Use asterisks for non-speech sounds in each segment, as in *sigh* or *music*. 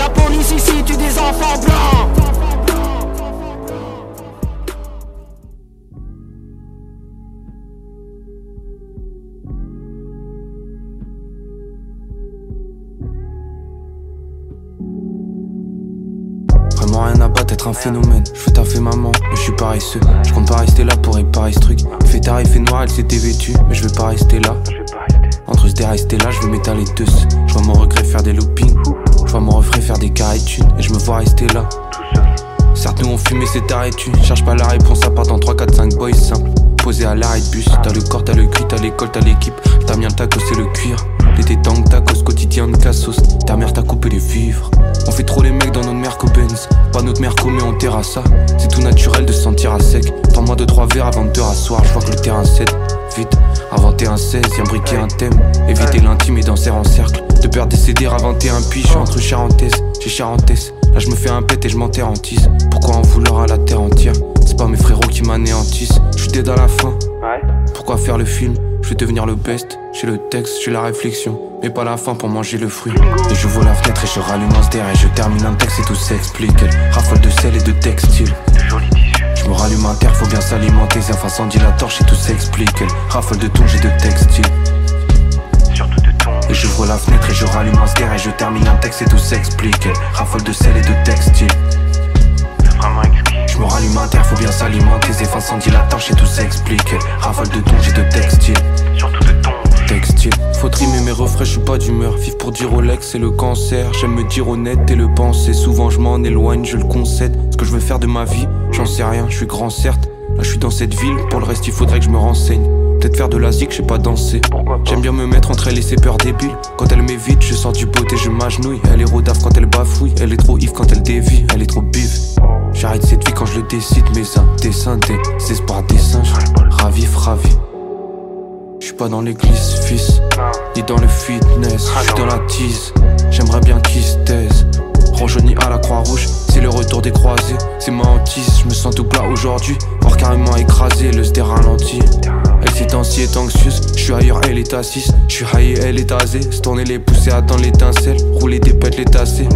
La police ici tue des enfants blancs. Vraiment rien à battre, être un phénomène. Je fais taffer maman, mais je suis paresseux. Je compte pas rester là pour réparer ce truc. Fait tard, fait noir, elle s'était vêtue, mais je vais pas rester là. Entre terrain et rester là, je vais m'étaler deux. Je vois mon regret faire des loopings. Je vois mon refrain faire des carrés de thunes, et je me vois rester là. Certes, nous on fumé, c'est arrêté. Cherche pas la réponse à part dans 3, 4, 5 boys simples. Posé à l'arrêt de bus, t'as le corps, t'as le cul, t'as l'école, t'as l'équipe. T'as bien le taco, c'est le cuir. Les tank tacos, quotidien de cassos. Ta mère t'a coupé les vivres. On fait trop les mecs dans notre merco Benz. Pas notre merco, mais on terrasse ça. C'est tout naturel de se sentir à sec. Deux, trois verres avant de te rasseoir. Je vois que le terrain cède. Vite, inventer un 16, y'a briquer un thème. Éviter l'intime et danser en cercle. De peur de céder, inventer un piche entre Charentaise. Chez Charentaise. Là je me fais un pet et je m'enterre en tisse. Pourquoi en vouloir à la terre entière? C'est pas mes frérots qui m'anéantissent. Je suis dead à la fin. Pourquoi faire le film? Je vais devenir le best. J'ai le texte, j'ai la réflexion. Mais pas la fin pour manger le fruit. Et je vois la fenêtre et je rallume un ster et je termine un texte et tout s'explique. Raffole de sel et de textile. Me rallume un terre, faut bien s'alimenter. Ça incendie la torche et tout s'explique. Elle raffole de tonge et de textile. Et je vois la fenêtre et je rallume un ster et je termine un texte et tout s'explique. Elle raffole de sel et de textile. Je me rallume un terre, faut bien s'alimenter. C'est incendie la torche et tout s'explique. Elle raffole de tonge et de textile. Textile. Faut trimer mes refrains, je suis pas d'humeur. Vivre pour dire Rolex, c'est le cancer. J'aime me dire honnête et le penser. Souvent je m'en éloigne, je le concède. Ce que je veux faire de ma vie, j'en sais rien. Je suis grand certes. Là je suis dans cette ville, pour le reste il faudrait que je me renseigne. Peut-être faire de la zik, je sais pas? Danser. J'aime bien me mettre entre elle et ses peurs débiles. Quand elle m'évite, je sors du et je m'agenouille. Elle est rodave quand elle bafouille. Elle est trop Yves quand elle dévie. Elle est trop bif. J'arrête cette vie quand je le décide. Mais un dessin, des espoirs, des singes. Ravif, ravi. Je suis pas dans l'église, fils, ni dans le fitness. Je suis dans la tease. J'aimerais bien qu'ils se taisent. Rajeuni à la Croix-Rouge, c'est le retour des croisés. C'est ma hantise, je me sens tout plat aujourd'hui. Voire carrément écrasé, le sté ralenti. Elle s'est ainsi est anxieuse, je suis ailleurs, elle est assise. Je suis high elle est tasée. Se tourner les pousser, attendre l'étincelle. Rouler des pètes, les tasser.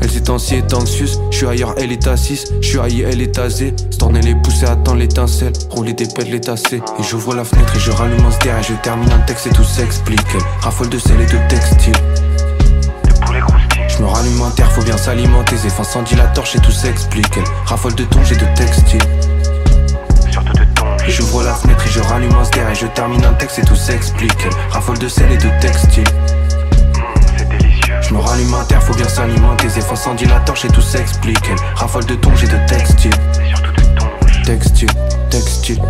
Elle s'est ainsi est anxieuse, je suis ailleurs, elle est assise. Je suis high elle est tasée. Se tourner les pousser, attendre l'étincelle. Rouler des pètes, les tasser. Et j'ouvre la fenêtre et je rallume un sté et je termine un texte et tout s'explique. Raffole de sel et de textile. Je me rallume un terre, faut bien s'alimenter. Zéph incendie la torche et tout s'explique. Elle raffole de tonge et de textile. Et j'ouvre la fenêtre et je rallume un ster et je termine un texte et tout s'explique. Raffole de sel et de textile. Je me rallume un terre, faut bien s'alimenter. Zéph incendie la torche et tout s'explique. Elle raffole de tonge et de textile. Textile, textile.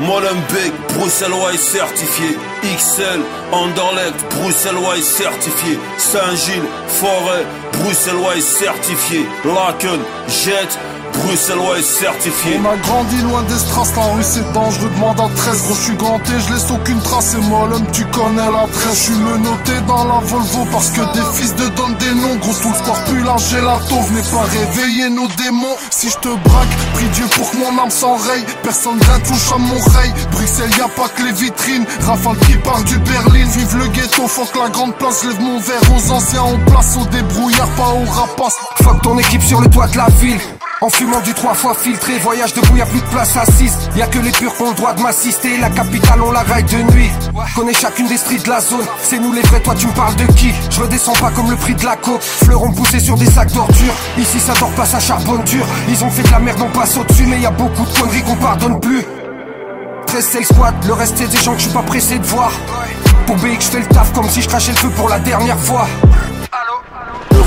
Molenbeek, Bruxellois certifié. XL, Anderlecht, Bruxellois certifié. Saint-Gilles, Forêt, Bruxellois certifié. Laken, Jet, Bruxellois certifié. On a grandi loin des strass, la rue c'est dangereux, demande à 13 Gros je suis ganté, je laisse aucune trace. Et moi l'homme tu connais la tresse Je suis menotté dans la Volvo Parce que des fils de donnent des noms Gros tout le score plus la Venez pas réveiller nos démons. Si je te braque, prie Dieu pour que mon âme s'enraye. Personne rien touche à mon rey Bruxelles y a pas que les vitrines. Rafale qui part du Berlin. Vive le ghetto, que la grande place Lève mon verre aux anciens, on place au débrouillard Pas au rapace. Fuck ton équipe sur le toit de la ville En fumant du trois fois filtré, voyage debout, y a plus de place assise. Y a que les purs qui ont le droit de m'assister. La capitale, on la raille de nuit. Connais chacune des streets de la zone. C'est nous les vrais, toi tu me parles de qui? Je redescends pas comme le prix de la coke. Fleurons poussés sur des sacs d'ordures. Ici ça dort pas, ça charbonne dur. Ils ont fait de la merde, on passe au-dessus. Mais y a beaucoup de conneries qu'on pardonne plus. 13 c'est le le reste c'est des gens que je suis pas pressé de voir. Pour BX, je fais le taf comme si je crachais le feu pour la dernière fois.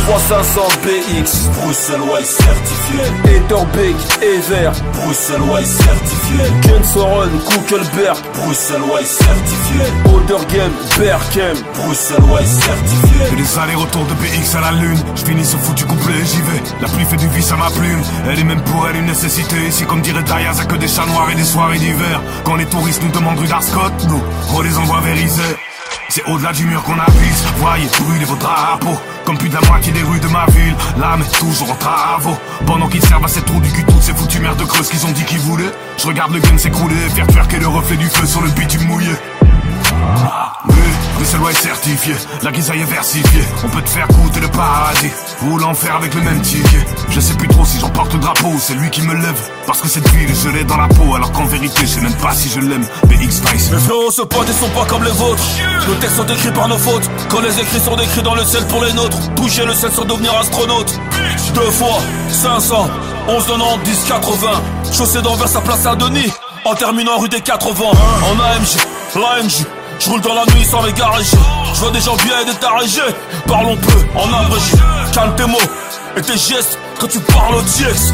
500 BX, bruxellois certifié. Etherbeek, Ever, bruxellois certifié. Kensoren, Kuckelberg, bruxellois certifié. Odergame, Berkem, bruxellois certifié. Et les allers-retours de BX à la lune, je finis ce foutu couplet, j'y vais. La pluie fait du vice à ma plume, elle est même pour elle une nécessité. Ici, comme dirait Dayaz, que des chats noirs et des soirées d'hiver. Quand les touristes nous demandent rue d'Arscott, nous, on les envoie vers Isère. C'est au-delà du mur qu'on avise, voyez brûler vos drapeaux. Comme plus de la moitié des rues de ma ville, l'âme est toujours en travaux. Pendant qu'ils servent à cette trou du cul toutes ces foutues merdes de creuses qu'ils ont dit qu'ils voulaient. Je regarde le gun s'écrouler, faire twerker le reflet du feu sur le bitume mouillé oui, Bruxellois est certifié, la guisaille est versifiée. On peut te faire goûter le paradis ou l'enfer avec le même ticket. Je sais plus trop si j'emporte le drapeau c'est lui qui me lève. Parce que cette ville, je l'ai dans la peau, alors qu'en vérité, je sais même pas si je l'aime. BX Spice. Mes fléaux se pointent et sont pas comme les vôtres. Nos textes sont écrits par nos fautes. Quand les écrits sont décrits dans le ciel pour les nôtres. Toucher le ciel sans devenir astronaute. Deux fois, 500, 11, 90, 10, 80. Chaussée d'envers sa place à Denis. En terminant rue des 80. En AMG, l'AMG. Je roule dans la nuit sans les. Je vois des gens bien et des tarégés. Parlons peu en abrégé. Calme tes mots et tes gestes quand tu parles au TX.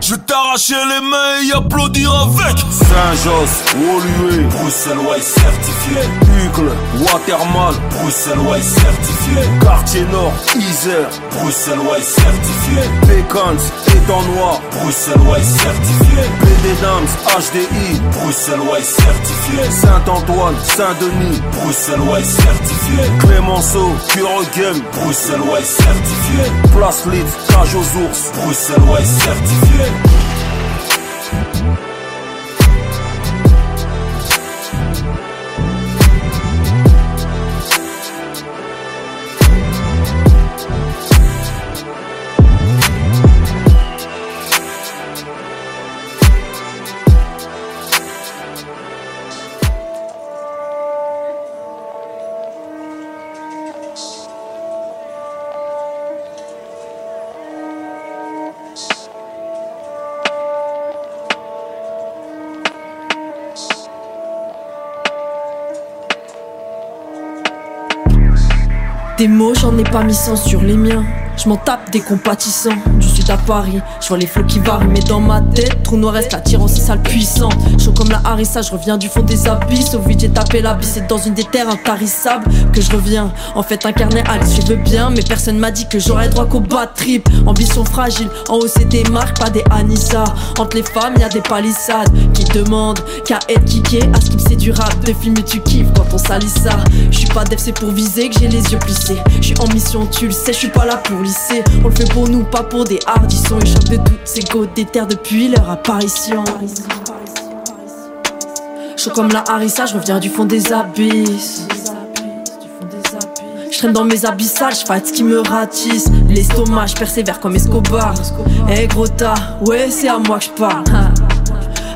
Je vais t'arracher les mains et applaudir avec. Saint-Josse, Woluwe, Bruxellois certifié. Hucle, Watermal, Bruxellois certifié. Quartier Nord, Isère, Bruxellois certifié. Pécans, Étang Noir, Bruxellois certifié. BD Dams, HDI, Bruxellois certifié. Saint-Antoine, Saint-Denis, Bruxellois certifié. Clémenceau, Pure Game, Bruxellois certifié. Place Leeds, Cage aux ours, Bruxellois certifié Des j'en ai pas mis sans sur les miens. Je m'en tape des compatissants du sud à Paris. Je vois les flots qui varient, mais dans ma tête, trou noir reste attirant, c'est sale puissante. Chaud comme la harissa, je reviens du fond des abysses. Au vide, j'ai tapé la c'est dans une des terres intarissables que je reviens. En fait, incarné Alice, je veux bien, mais personne m'a dit que j'aurais droit qu'au bas trip. Ambition fragile, en haut c'est des marques, pas des Anissa. Entre les femmes, y a des palissades qui demandent qu'à être kické. À ce c'est du rap, de film et tu kiffes quand on salit ça. Je suis pas def, c'est pour viser que j'ai les yeux plissés. Je suis en mission, tu le sais, je suis pas là pour on le fait pour nous, pas pour des hardissons. Échappe de toutes ces côtes des terres depuis leur apparition. Chaud comme la harissa, je reviens du fond des abysses. Je traîne dans mes abyssales, je ce qui me ratisse. L'estomac, je persévère comme Escobar. Eh gros tas, ouais, c'est à moi que je parle.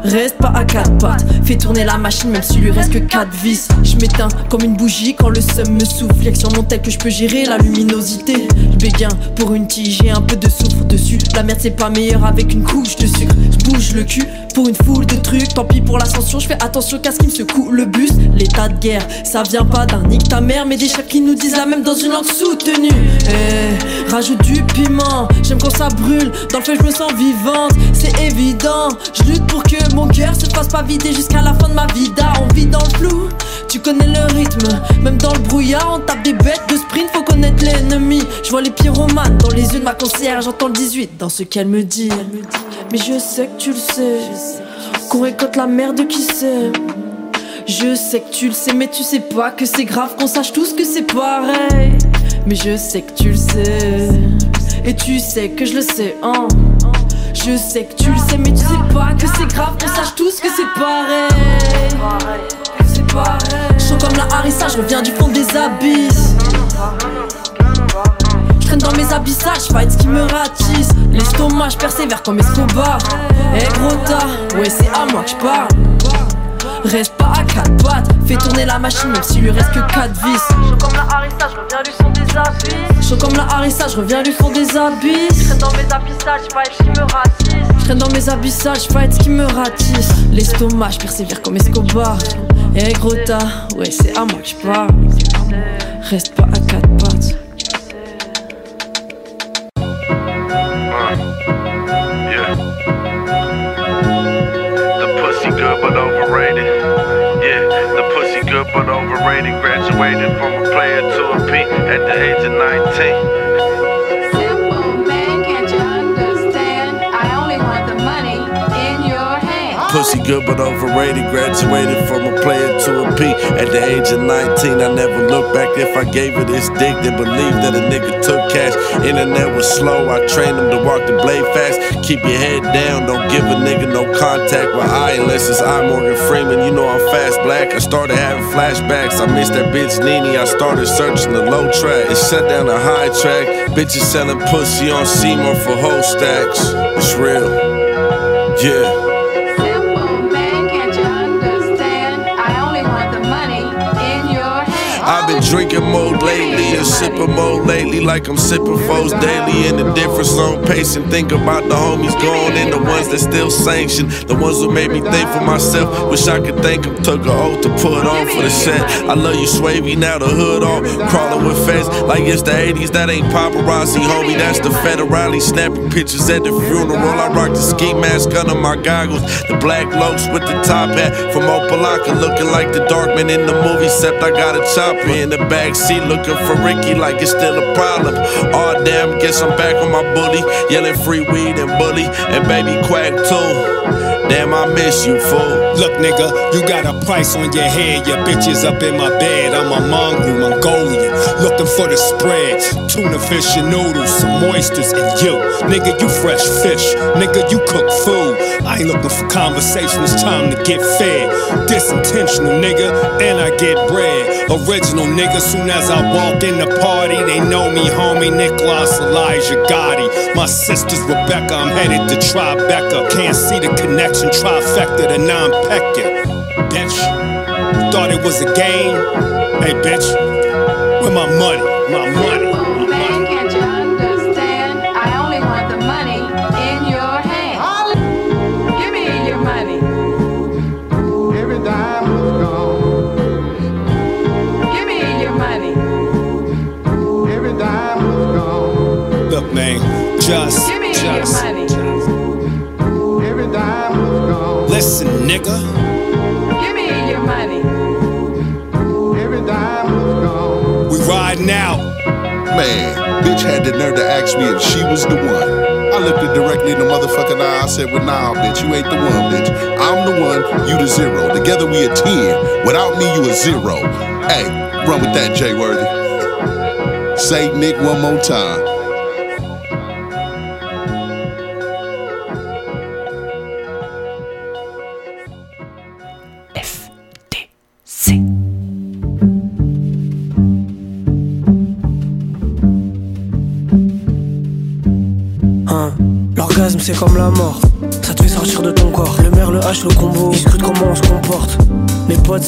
Reste pas à quatre pattes, fais tourner la machine même s'il lui reste que quatre vis. Je m'éteins comme une bougie quand le seum me souffle. Sur mon tel que je peux gérer la luminosité. Je pour une tige, j'ai un peu de soufre dessus. La merde c'est pas meilleur avec une couche de sucre. Je bouge le cul pour une foule de trucs. Tant pis pour l'ascension, je fais attention qu'à ce qui me secoue le bus. L'état de guerre, ça vient pas d'un nique ta mère, mais des chefs qui nous disent la même dans une langue soutenue. Eh, rajoute du piment, j'aime quand ça brûle. Dans le feu, je me sens vivante, c'est évident. Je lutte pour que mon cœur se fasse pas vider jusqu'à la fin de ma vida. On vit dans le flou, tu connais le rythme. Même dans le brouillard, on tape des bêtes de sprint, faut connaître l'ennemi. Je vois les pyromanes dans les yeux de ma conseillère, j'entends le 18 dans ce qu'elle me dit. Mais je sais que tu le sais, qu'on récolte la merde qui sait. Je sais que tu le sais, mais tu sais pas que c'est grave qu'on sache tous que c'est pareil. Mais je sais que tu le sais, et tu sais que je le sais, hein. Je sais que tu le sais, mais tu sais pas que c'est grave qu'on sache tous que c'est pareil. C'est pareil. Chaud comme la harissa, je reviens du fond des abysses. Je traîne dans mes abyssales, fight ce qui me ratisse. L'estomac, je persévère comme Escobar. Eh gros tas, ouais, c'est à moi que je parle. Reste pas à quatre pattes, fais tourner la machine même s'il lui reste que quatre vis. Chaud comme la harissa, je reviens du fond des abysses. Chaud comme la harissa, je reviens du fond des abysses. Je dans mes abyssales, je ce qui me ratisse. Je dans mes abyssales, je ce qui me ratisse. L'estomac, je persévère comme Escobar. Eh gros tas, ouais, c'est à moi que je parle. Reste pas à quatre pattes. Graduated from a player to a P at the age of 19. Pussy good but overrated. Graduated from a player to a P at the age of 19. I never look back if I gave it this dick. They believe that a nigga took cash. Internet was slow. I trained them to walk the blade fast. Keep your head down. Don't give a nigga no contact with I unless it's I Morgan Freeman. You know I'm fast black. I started having flashbacks. I missed that bitch Nene. I started searching the low track. It shut down the high track. Bitches selling pussy on Seymour for whole stacks. It's real. Yeah. Drinking more lately and sipping lately, like I'm sipping foes daily. In the difference on pacing, think about the homies gone and the ones that still sanction. The ones who made me think for myself. Wish I could thank them, took a oath to put on for the set. I love you, Swavy, now the hood on. Crawling with feds like it's the 80s, that ain't paparazzi, homie. That's the federale snapping pictures at the funeral. I rock the ski mask under my goggles. The black lokes with the top hat from Opalaka, looking like the dark man in the movie, except I got a chopper in the back seat looking for Ricky like it's still a problem. Oh damn, guess I'm back on my bully, yelling free weed and bully and baby quack too. Damn, I miss you, fool. Look, nigga, you got a price on your head. Your bitch is up in my bed. I'm a mongrel, Mongolian. Looking for the spread. Tuna fish and noodles, some oysters, and you. Nigga, you fresh fish. Nigga, you cook food. I ain't looking for conversation. It's time to get fed. Disintentional, nigga, and I get bread. Original, nigga. Soon as I walk in the party, they know me, homie. Nicholas Elijah Gotti. My sister's Rebecca. I'm headed to Tribeca. Can't see the connection trifecta to non pecking. Bitch, thought it was a game. Hey, bitch, where my money? My money. Man, can't you understand? I only want the money in your hand. Give me your money. Every dime is gone. Give me your money. Every dime is gone. Look, man, just, Give me just. your money. Every time, listen, nigga. Give me your money. We out. Man, bitch had the nerve to ask me if she was the one. I looked her directly in the motherfucking eye. I said, Well, nah, bitch, you ain't the one, bitch. I'm the one, you the zero. Together we a 10. Without me, you a zero. Hey, run with that, Jay Worthy. Say Nick one more time.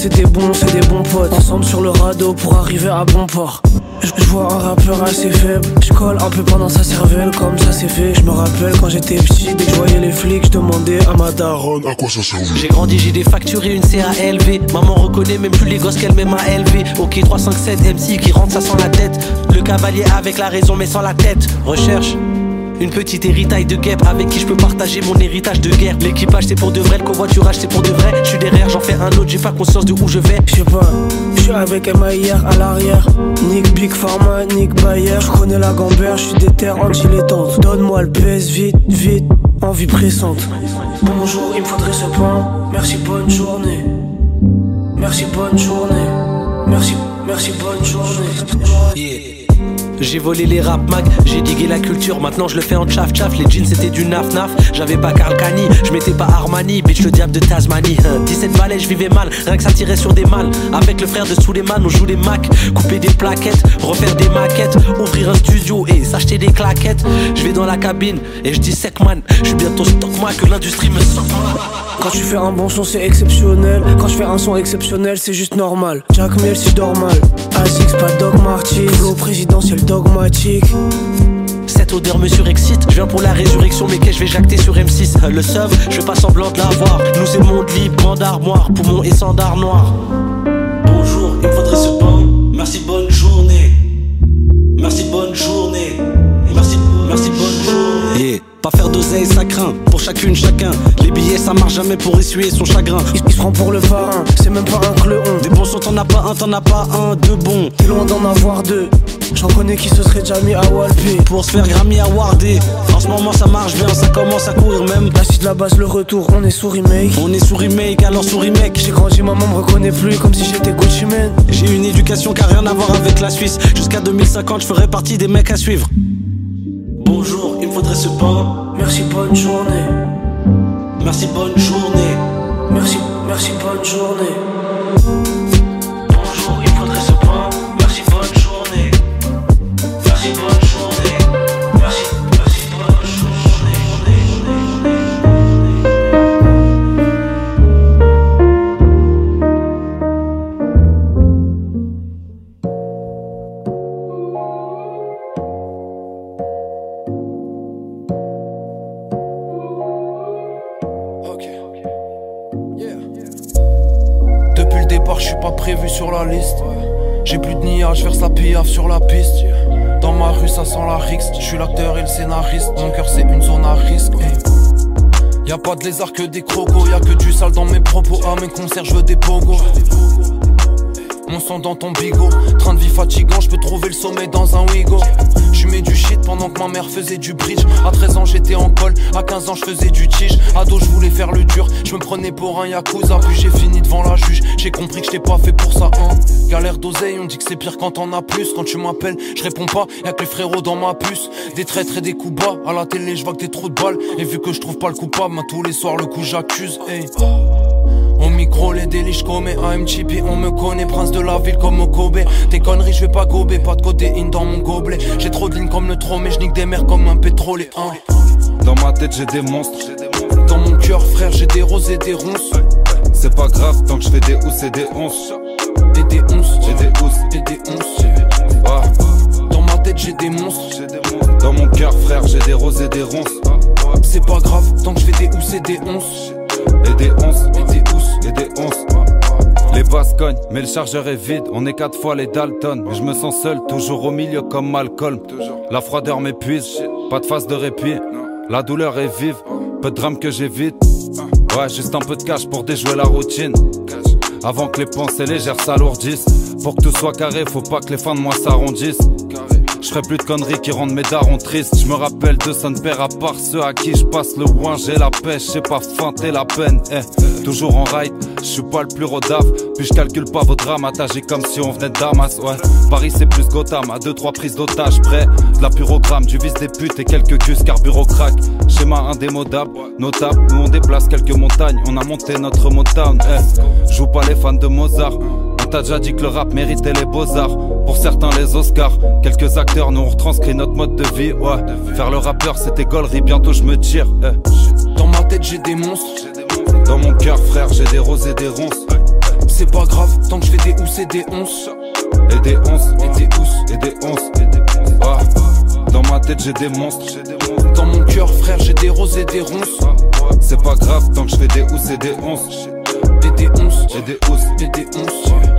Mes potes, c'est des bons, potes. Ensemble sur le radeau pour arriver à bon port. Je vois un rappeur assez faible. Je colle un peu pendant sa cervelle, comme ça c'est fait. Je me rappelle quand j'étais petit, dès que je voyais les flics, je demandais à ma daronne à quoi ça servait. J'ai grandi, j'ai des factures et une CALV. Maman reconnaît même plus les gosses qu'elle m'aime à élever. Ok, 357 MC qui rentre, ça sent la tête. Le cavalier avec la raison, mais sans la tête. Recherche. Une petite héritaille de guêpe avec qui je peux partager mon héritage de guerre. L'équipage c'est pour de vrai, le covoiturage c'est pour de vrai. Je suis derrière, j'en fais un autre, j'ai pas conscience de où je vais. Je sais pas, je suis avec MAIR à l'arrière. Nick Big Pharma, Nick Bayer. Je connais la gambère, je suis déter anti-létante. Donne-moi le PS vite, vite, envie pressante. Bonjour, il me faudrait ce pain. Merci, bonne journée. Merci, bonne journée. Merci, merci, bonne journée. Yeah. J'ai volé les rap mag, j'ai digué la culture, maintenant je le fais en tchaf tchaf. Les jeans c'était du naf naf, j'avais pas Carl Cani, je mettais pas Armani, bitch le diable de Tasmanie. *laughs* 17 balais, je vivais mal, rien que ça tirait sur des mâles. Avec le frère de Suleiman, on joue les Mac, couper des plaquettes, refaire des maquettes, ouvrir un studio et s'acheter des claquettes. Je vais dans la cabine et je dis sec man, je suis bientôt stock moi que l'industrie me sort. Quand tu fais un bon son, c'est exceptionnel. Quand je fais un son exceptionnel, c'est juste normal. Jack Mill, si je dors mal. Pas dogmatique. Flow présidentiel dogmatique. Cette odeur me surexcite. Je viens pour la résurrection, mais que je vais jacter sur M6. Le sub, je fais pas semblant de l'avoir. Nous c'est monde libre, bande armoire, poumon et sandar noir. Bonjour, il faudrait ce pain. Merci, bonne journée. Merci, bonne Pas faire d'oseille, ça craint. Pour chacune, chacun. Les billets, ça marche jamais pour essuyer son chagrin. Il, il se prend pour le pharaon, c'est même pas un clon. Des bons sons, t'en as pas un, t'en as pas un, deux bons. T'es loin d'en avoir deux. J'en connais qui se seraient déjà mis à Walpé. Pour se faire Grammy awardé. En ce moment, ça marche bien, ça commence à courir même. La suite de la base, le retour, on est sous remake. On est sous remake, alors sous remake. J'ai grandi, maman me reconnaît plus comme si j'étais Gucci Man. J'ai une éducation qui a rien à voir avec la Suisse. Jusqu'à 2050, je ferai partie des mecs à suivre. Merci, bonne journée. Merci, bonne journée. Merci, merci, bonne journée. Bonjour, il faudrait sur la piste. Dans ma rue, ça sent la rixe. Je suis l'acteur et le scénariste. Mon cœur, c'est une zone à risque. eh. Y a pas de lézard que des crocos, y a que du sale dans mes propos. À mes concerts, je veux des pogos. Mon sang dans ton bigot, train de vie fatigant, je peux trouver le sommet dans un Wigo. Je mets du shit pendant que ma mère faisait du bridge. À 13 ans j'étais en col, à 15 ans je faisais du tige. Ado je voulais faire le dur, je me prenais pour un yakuza. Puis j'ai fini devant la juge, j'ai compris que j'étais pas fait pour ça. Hein. Galère d'oseille, on dit que c'est pire quand on a plus. Quand tu m'appelles, je réponds pas, y'a que les frérots dans ma puce. Des traîtres et des coups bas, à la télé je vois que des trous de balles. Et vu que je trouve pas le coupable, ben, tous les soirs le coup j'accuse. Hey. Les délits, je commets AMTP, on me connaît, prince de la ville comme Kobe. Tes conneries, je vais pas gober, pas de codéine dans mon gobelet. J'ai trop de lignes comme le trop, mais je nique des mers comme un pétrolier. Hein. Dans ma tête j'ai des monstres. Dans mon cœur, frère, j'ai des roses et des ronces. C'est pas grave tant que je fais des housses et des onces. Et des onces, J'ai des housses. et des onces. Dans ma tête, j'ai des monstres. Dans mon cœur frère j'ai des roses et des ronces. C'est pas grave, tant que je fais des housses et des onces. Et des onces. Et des. Et des onces. Les basses cognent, mais le chargeur est vide. On est quatre fois les Dalton. Mais je me sens seul, toujours au milieu comme Malcolm. La froideur m'épuise, pas de phase de répit. La douleur est vive, peu de drame que j'évite. Ouais, juste un peu de cash pour déjouer la routine. Avant que les pensées légères s'alourdissent. Pour que tout soit carré, faut pas que les fins de mois s'arrondissent. Je ferai plus de conneries qui rendent mes darons tristes. Je me rappelle de son père à part ceux à qui je passe le ouin. J'ai la pêche, j'ai pas feinté la peine. Eh, toujours en ride, je suis pas le plus rodave. Puis je calcule pas vos drames, attagés comme si on venait Damas. Ouais, Paris c'est plus Gotham, à deux trois prises d'otages près. De la purogramme, du vice des putes et quelques culs carburant crack. Schéma indémodable, notable. Nous on déplace quelques montagnes, on a monté notre Motown. Eh, joue pas les fans de Mozart. On t'a déjà dit que le rap méritait les beaux-arts. Pour certains, les Oscars. Quelques acteurs nous ont retranscrit notre mode de vie. Ouais, faire le rappeur, c'était gaulerie. Bientôt, je me tire. eh. Dans ma tête, j'ai des monstres. Dans mon cœur, frère, j'ai des roses et des ronces. C'est pas grave, tant que je fais des housses et des onces. Et des onces. Et des housses. Et des onces. Ouais. Dans ma tête, j'ai des monstres. Dans mon cœur, frère, j'ai des roses et des ronces. C'est pas grave tant que je fais des housses et des onces. Et des onces. Et des housses. Et des onces.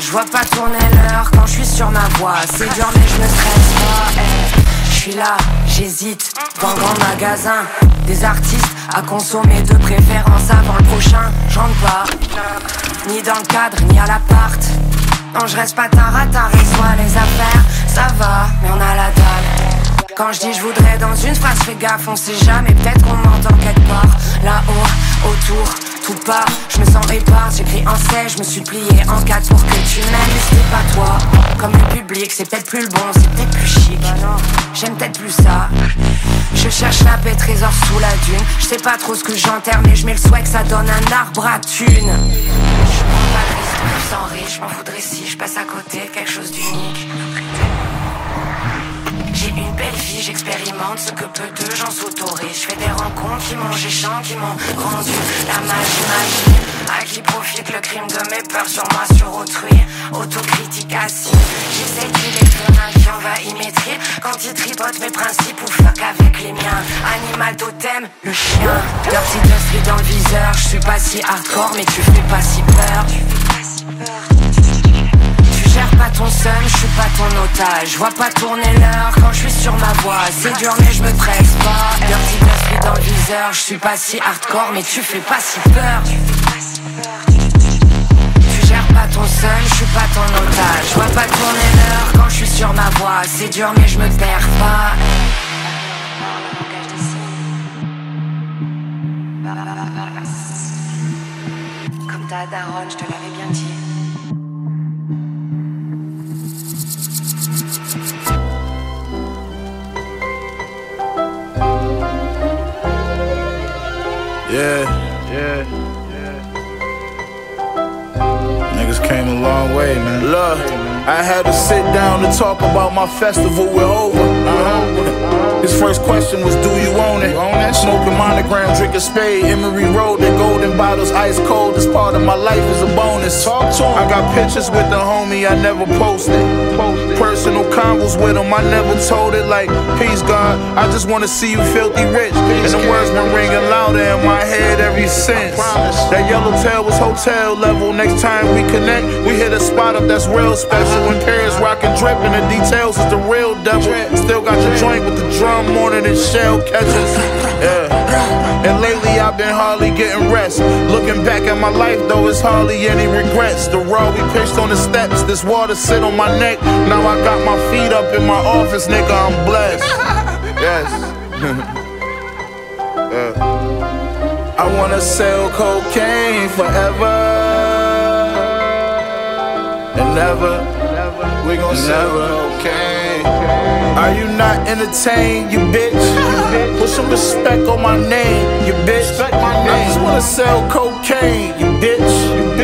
Je vois pas tourner l'heure quand je suis sur ma voie. C'est dur mais je me stresse pas. eh. Je suis là, j'hésite, dans grand magasin. Des artistes à consommer de préférence avant le prochain. J'entre pas, ni dans le cadre, ni à l'appart. Non, je reste pas et soit les affaires. Ça va, mais on a la dalle. Quand je dis je voudrais dans une phrase, fais gaffe, on sait jamais, peut-être qu'on m'entend quelque part. Là-haut, autour, tout part, je me sens épars, j'écris en C, je me suis plié en quatre pour que tu m'aimes, mais c'était pas toi. Comme le public, c'est peut-être plus le bon, c'est peut-être plus chic. J'aime peut-être plus ça. Je cherche la paix, trésor sous la dune. Je sais pas trop ce que j'enterre, mais je mets le souhait que ça donne un arbre à thune. Je prends pas le risque de me sens riche, je m'en voudrais si je passe à côté de quelque chose d'unique. J'expérimente ce que peu de gens s'autorisent. Je fais des rencontres qui m'ont géchant, qui m'ont rendu la magie, magie. À qui profite le crime de mes peurs sur moi, sur autrui. Autocritique assis. J'essaie un qui envahit mes tripes. Quand il tripote mes principes ou fuck avec les miens. Animal totem, le chien. Dirty Dustry dans le viseur. Je suis pas si hardcore, mais tu fais pas si peur. Tu fais pas si peur. Pas ton seum, je suis pas ton otage. Je vois pas tourner l'heure quand je suis sur ma voie. C'est dur, mais je me presse pas. Dirty Dustry dans le viseur. Je suis pas si hardcore, mais tu fais pas si peur. Tu gères pas ton seum, je suis pas ton otage. Je vois pas tourner l'heure quand je suis sur ma voie. C'est dur, mais je me perds pas. Comme ta je te l'avais bien dit. Yeah, yeah, yeah. Niggas came a long way, man. Look, I had to sit down to talk about my festival with Hova. His first question was, Do you own it? Smoking monogram, drinking spade, Emery Road, the golden bottles, ice cold. This part of my life is a bonus. Talk to him. I got pictures with the homie I never posted. Personal convos with him, I never told it. Like, peace, God, I just wanna see you filthy rich. And the words been ringing louder in my head ever since. That yellow tail was hotel level. Next time we connect, we hit a spot up that's real special. When Paris rockin' drip and the details is the real devil. Still got the joint with the drum it and shell catches. Yeah. And lately I've been hardly getting rest. Looking back at my life though, it's hardly any regrets. The raw we pitched on the steps, this water sit on my neck. Now I got my feet up in my office, nigga. I'm blessed. Yes. *laughs* Yeah. I wanna sell cocaine forever and never. We gon' sell cocaine. Are you not entertained, you bitch? *laughs* Put some respect on my name, you bitch. I just wanna sell cocaine, you bitch.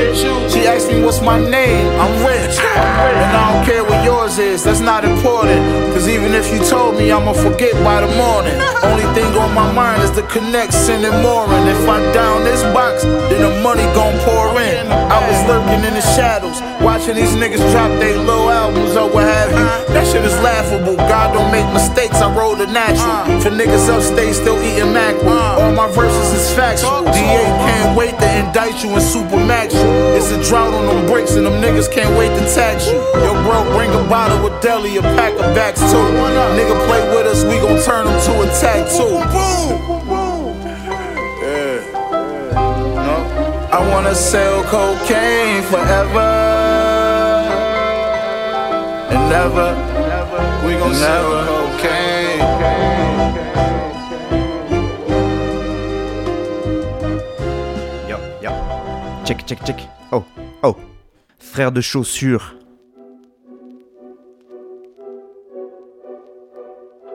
You bitch. She asked me what's my name. I'm rich. And I don't care what yours is, that's not important. Cause even if you told me, I'ma forget by the morning. *laughs* Only thing on my mind is the connect, sending more. And if I down this box, then the money gon' pour in. I was lurking in the shadows, watching these niggas drop their little albums or what have you. That shit is laughable. God don't make mistakes, I roll the natural. For niggas upstate still eating mackerel. All my verses is factual. DA can't wait to indict you in Supermax. It's a drought on them bricks and them niggas can't wait to tax you. Yo, bro, bring a bottle with deli, a pack of backs too. Nigga play with us, we gon' turn him to a tattoo. Boom boom. Yeah. No. I wanna sell cocaine forever and never. We gon' sell cocaine. Check, check, check. Oh, oh. Frère de chaussures.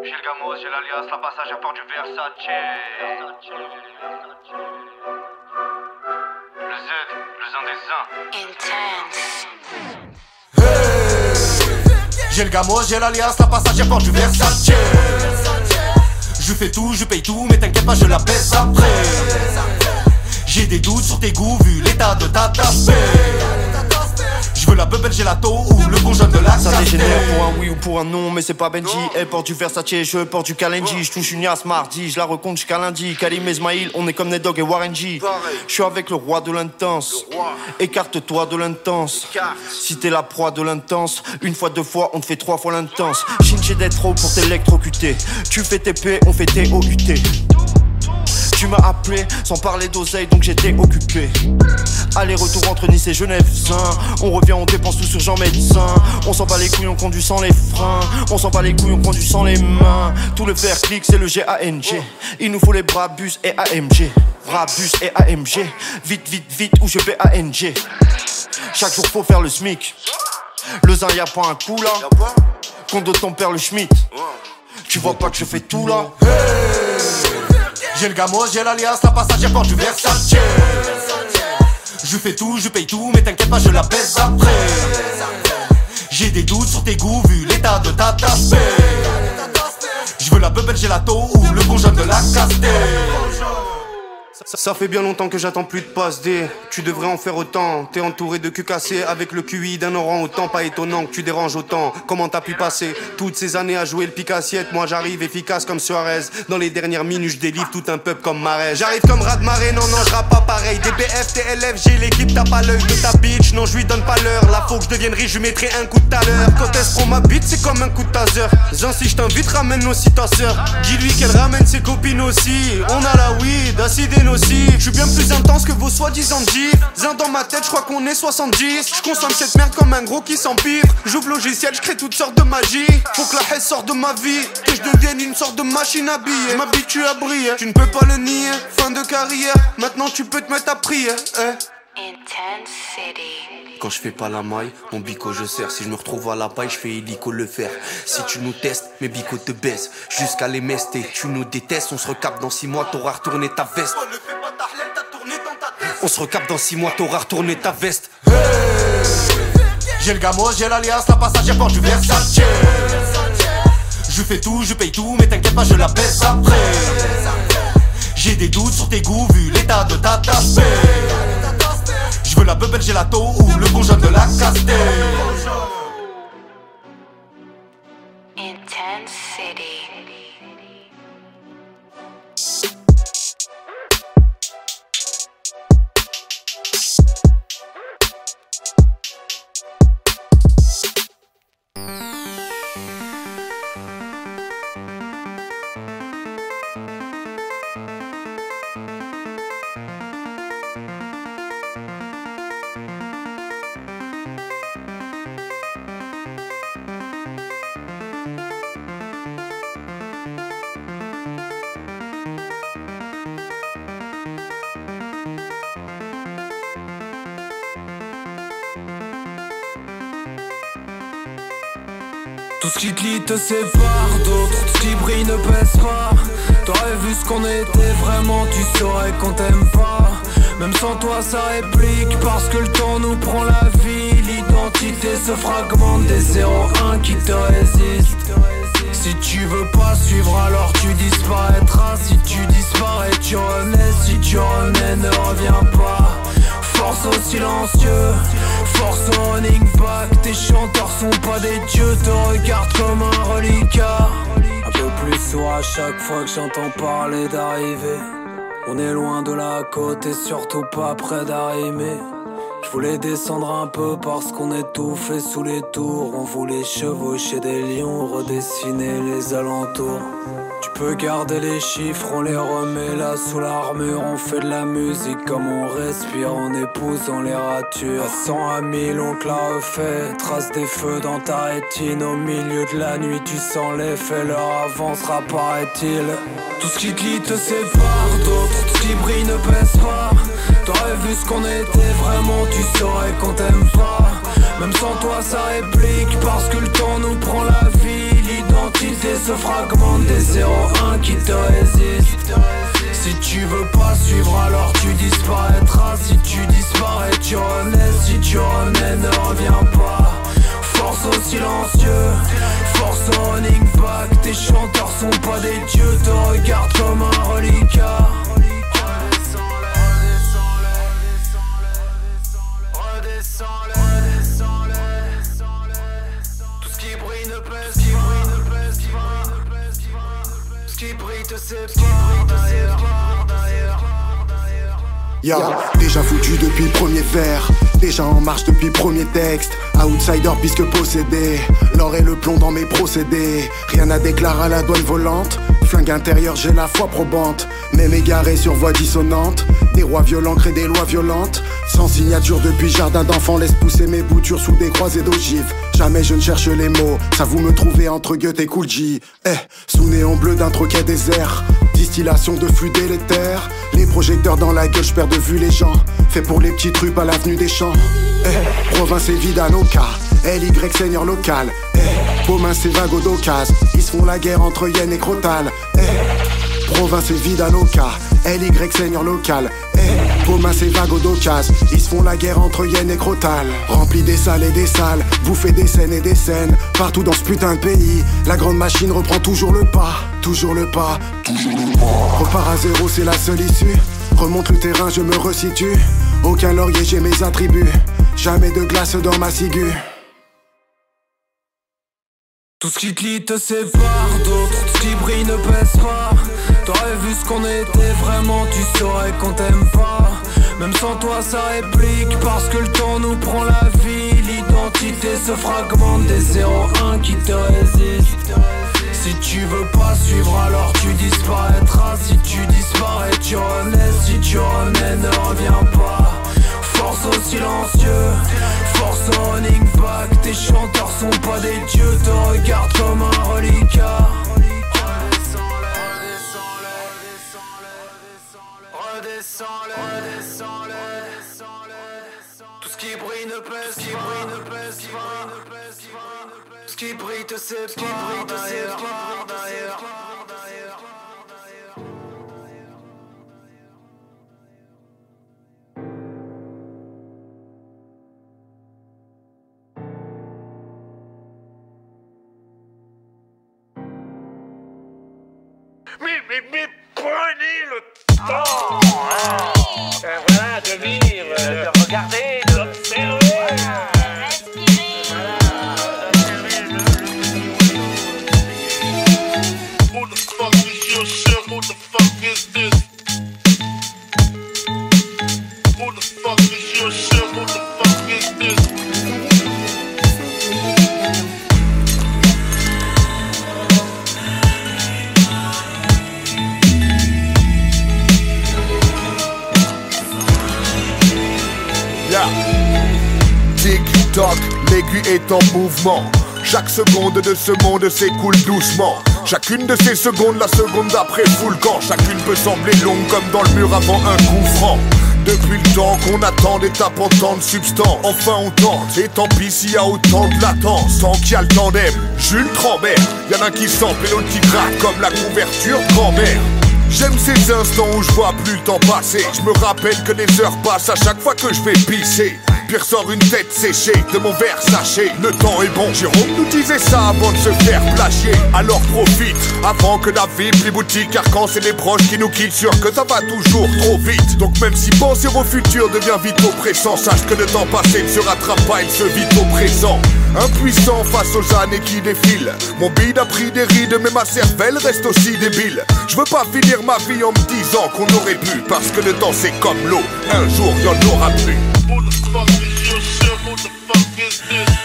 J'ai le gamos, j'ai l'alias, la passage à port du Versace. Le Z, le zin des zins. J'ai le gamos, j'ai l'alias, la passage à port du Versace. Je fais tout, je paye tout, mais t'inquiète pas, je la baisse après. J'ai des doutes sur tes goûts vu l'état de ta tapée. Je veux la bubble gelato ou le bon jaune de la Ça dégénère pour un oui ou pour un non, mais c'est pas Benji. Elle porte du Versace, je porte du Kalenji. Je touche une Yas mardi, je la recompte jusqu'à lundi. Kalim Esmail, on est comme Ned Dogg et Warren G. Je suis avec le roi de l'intense. Écarte-toi de l'intense. Si t'es la proie de l'intense, une fois, deux fois, on te fait trois fois l'intense. Shinche d'être trop pour t'électrocuter. Tu fais TP, on fait TOUT. Tu m'as appelé sans parler d'oseille, donc j'étais occupé. Aller-retour entre Nice et Genève, sain. On revient, on dépense tout sur Jean Médecin. On s'en bat les couilles, on conduit sans les freins. On s'en bat les couilles, on conduit sans les mains. Tout le faire clic, c'est le GANG. Il nous faut les Brabus et AMG. Brabus et AMG. Vite, vite, vite, ou je BANG. Chaque jour, faut faire le SMIC. Le zin, y a pas un coup là. Compte de ton père le Schmitt. Tu vois pas que je fais tout là. J'ai le gamo, j'ai l'alias, la passagère porte du Versace. Je fais tout, je paye tout, mais t'inquiète pas, je la baisse après. J'ai des doutes sur tes goûts vu l'état de ta tasse. Je veux la bubble gelato ou le bon de la Castel. Ça, fait bien longtemps que j'attends plus de passe D. Tu devrais en faire autant. T'es entouré de cul cassés avec le QI d'un orang autant. Pas étonnant que tu déranges autant. Comment t'as pu passer toutes ces années à jouer le pic assiette Moi j'arrive efficace comme Suarez. Dans les dernières minutes, je délivre tout un peuple comme Marais. J'arrive comme rat de marée, non, non, je pas pareil. DBF, TLF, j'ai l'équipe, t'as pas l'œil de ta bitch. Non, je lui donne pas l'heure. Là, faut que je devienne riche, je mettrai un coup de talent. Quand elle se prend ma bite, c'est comme un coup de taser. Zin, si je t'invite, ramène aussi ta sœur. Dis-lui qu'elle ramène ses copines aussi. On a la weed, acide Je suis bien plus intense que vos soi-disant. Zin dans ma tête, je crois qu'on est 70. Je consomme cette merde comme un gros qui s'empire. J'ouvre logiciel, je crée toutes sortes de magie. Faut que la haine sorte de ma vie. Que je devienne une sorte de machine à billets. M'habitue à briller. Tu ne peux pas le nier. Fin de carrière. Maintenant tu peux te mettre à prier. eh. Quand je fais pas la maille, mon bico je sers. Si je me retrouve à la paille, je fais hélico le fer. Si tu nous testes, mes bicos te baissent. Jusqu'à les mester, tu nous détestes. On se recapte dans 6 mois, t'auras retourné ta veste. On se recapte dans 6 mois, t'auras retourné ta veste. J'ai le gamo, j'ai l'alias, la passagère porte du Versace. Je fais tout, je paye tout, mais t'inquiète pas, je la baisse après. J'ai des doutes sur tes goûts vu l'état de ta tasse. La bubble gelato ou le bon de la Castel. Tout ce qui te te sépare d'autres, tout ce qui brille ne pèse pas. T'aurais vu ce qu'on était vraiment, tu saurais qu'on t'aime pas. Même sans toi ça réplique parce que le temps nous prend la vie. L'identité se fragmente des 0-1 qui te résistent. Si tu veux pas suivre alors tu disparaîtras Si tu disparais tu renais Si tu renais ne reviens pas Force au silencieux Force au running back Tes chanteurs sont pas des dieux Te regardent comme un reliquat Un peu plus sourd à chaque fois que j'entends parler d'arriver On est loin de la côte et surtout pas près d'arriver je voulais descendre un peu parce qu'on étouffait sous les tours. On voulait chevaucher des lions, redessiner les alentours. Tu peux garder les chiffres, on les remet là sous l'armure. On fait de la musique comme on respire, on épouse, on les rature. À 100 à 1000, on te la refait. Trace des feux dans ta rétine. Au milieu de la nuit, tu sens l'effet. L'heure avancera, paraît-il. Tout ce qui te lie te sépare d'autres. Ce qui brille ne pèse pas. T'aurais vu ce qu'on était vraiment, tu saurais qu'on t'aime pas. Même sans toi, ça réplique parce que le temps nous prend la vie. L'identité se fragmente des 0-1 qui te résistent. Si tu veux pas suivre, alors tu disparaîtras. Si tu disparais, tu renais. Si tu renais, ne reviens pas. Force au silencieux, force au running back. Tes chanteurs sont pas des dieux, te regardent Déjà foutu depuis le premier verre, déjà en marche depuis le premier texte. Outsider puisque possédé, l'or et le plomb dans mes procédés. Rien à déclarer à la douane volante. Flingue intérieur, j'ai la foi probante. Même égaré sur voix dissonante. Des rois violents créent des lois violentes. Sans signature depuis jardin d'enfants, laisse pousser mes boutures sous des croisées d'ogives. Jamais je ne cherche les mots, ça vous me trouvez entre Goethe et Cool J. Eh, sous néon bleu d'un troquet désert. Distillation de flux délétères. Les projecteurs dans la gueule, je perds de vue les gens. Fait pour les petits trucs à l'avenue des champs. Eh, province et vida loca. LY seigneur local. Eh, Beaumain c'est vague d'occasion. Ils se font la guerre entre Yen et Crotal. Eh, province et vida loca. LY seigneur local. Eh, Beaumain c'est d'occasion. Ils se font la guerre entre Yen et Crotal. Rempli des salles et des salles. Bouffer des scènes et des scènes. Partout dans ce putain de pays. La grande machine reprend toujours le pas. Toujours le pas. Toujours le pas. Repart à zéro, c'est la seule issue. Remonte le terrain, je me resitue. Aucun laurier, j'ai mes attributs. Jamais de glace dans ma ciguë. Tout ce qui te lie te sépare d'autres, tout ce qui brille ne pèse pas. T'aurais vu ce qu'on était vraiment, tu saurais qu'on t'aime pas. Même sans toi, ça réplique parce que le temps nous prend la vie. L'identité se fragmente des 0-1 qui te résistent. Si tu veux pas suivre, alors tu disparaîtras. Si tu disparais, tu renais. Si tu renais, ne reviens pas. Silencieux, force au running back. Tes chanteurs sont pas des dieux, te regardent comme un reliquat. Tout ce qui brille ne pèse pas. Ce qui brille te sépare d'ailleurs, d'ailleurs. Mais, mais, prenez le temps hein, euh, voilà, de vivre, de regarder, est en mouvement. Chaque seconde de ce monde s'écoule doucement. Chacune de ces secondes, la seconde d'après fout camp. Chacune peut sembler longue comme dans le mur avant un coup franc. Depuis le temps qu'on attend des tapants tant de substance Enfin on tente, et tant pis s'il y a autant de latence Tant qu'il y a le tandem, Jules Trambert Y'en a un qui sample et l'autre qui gratte comme la couverture grand-mère J'aime ces instants où je vois plus le temps passer Je me rappelle que les heures passent à chaque fois que je vais pisser Pierre sort une tête séchée de mon verre sachet Le temps est bon, Jérôme nous disait ça avant de se faire plagier. Alors profite, avant que la vie plie boutique Car quand c'est les proches qui nous quittent Sûr que ça va toujours trop vite. Donc même si penser au futur devient vite oppressant. Sache que le temps passé ne se rattrape pas, il se vit au présent. Impuissant face aux années qui défilent. Mon bide a pris des rides mais ma cervelle reste aussi débile. Je veux pas finir ma vie en me disant qu'on aurait pu Parce que le temps c'est comme l'eau, un jour y en aura plus Who the fuck is your shit? Who the fuck is this?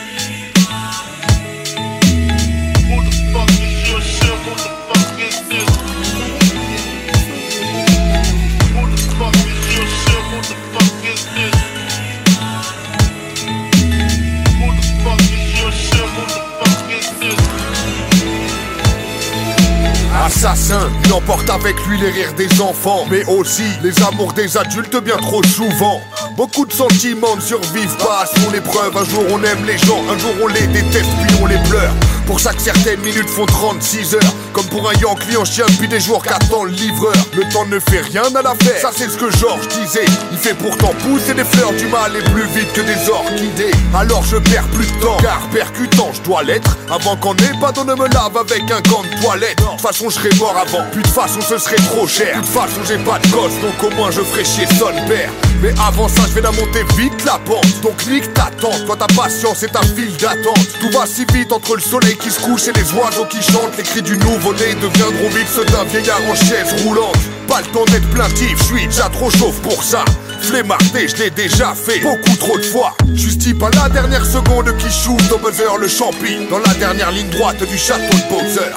Il emporte avec lui les rires des enfants, mais aussi les amours des adultes bien trop souvent. Beaucoup de sentiments ne survivent pas à son épreuve. Un jour on aime les gens, un jour on les déteste, puis on les pleure. Pour ça que certaines minutes font 36 heures. Comme pour un Yankee en chien depuis des jours qu'attend le livreur. Le temps ne fait rien à l'affaire. Ça c'est ce que Georges disait. Il fait pourtant pousser des fleurs du mal et plus vite que des orchidées. Alors je perds plus de temps, car percutant je dois l'être. Avant qu'en ébadon ne me lave avec un gant de toilette. De toute façon je serais mort avant. Puis de façon ce serait trop cher. De toute façon j'ai pas de gosse, donc au moins je ferai chier son père. Mais avant ça je vais la monter vite la pente. Donc nique ta toi ta patience et ta file d'attente. Tout va si vite entre le soleil qui se couche et les oiseaux qui chantent. Les cris du nouveau-né deviendront vite ceux d'un vieillard en chaise roulante. Pas le temps d'être plaintif, je suis déjà trop chauve pour ça. Flemmardé, je l'ai déjà fait beaucoup trop de fois. Justifie pas la dernière seconde qui shoot au buzzer le champi dans la dernière ligne droite du château de Bowser.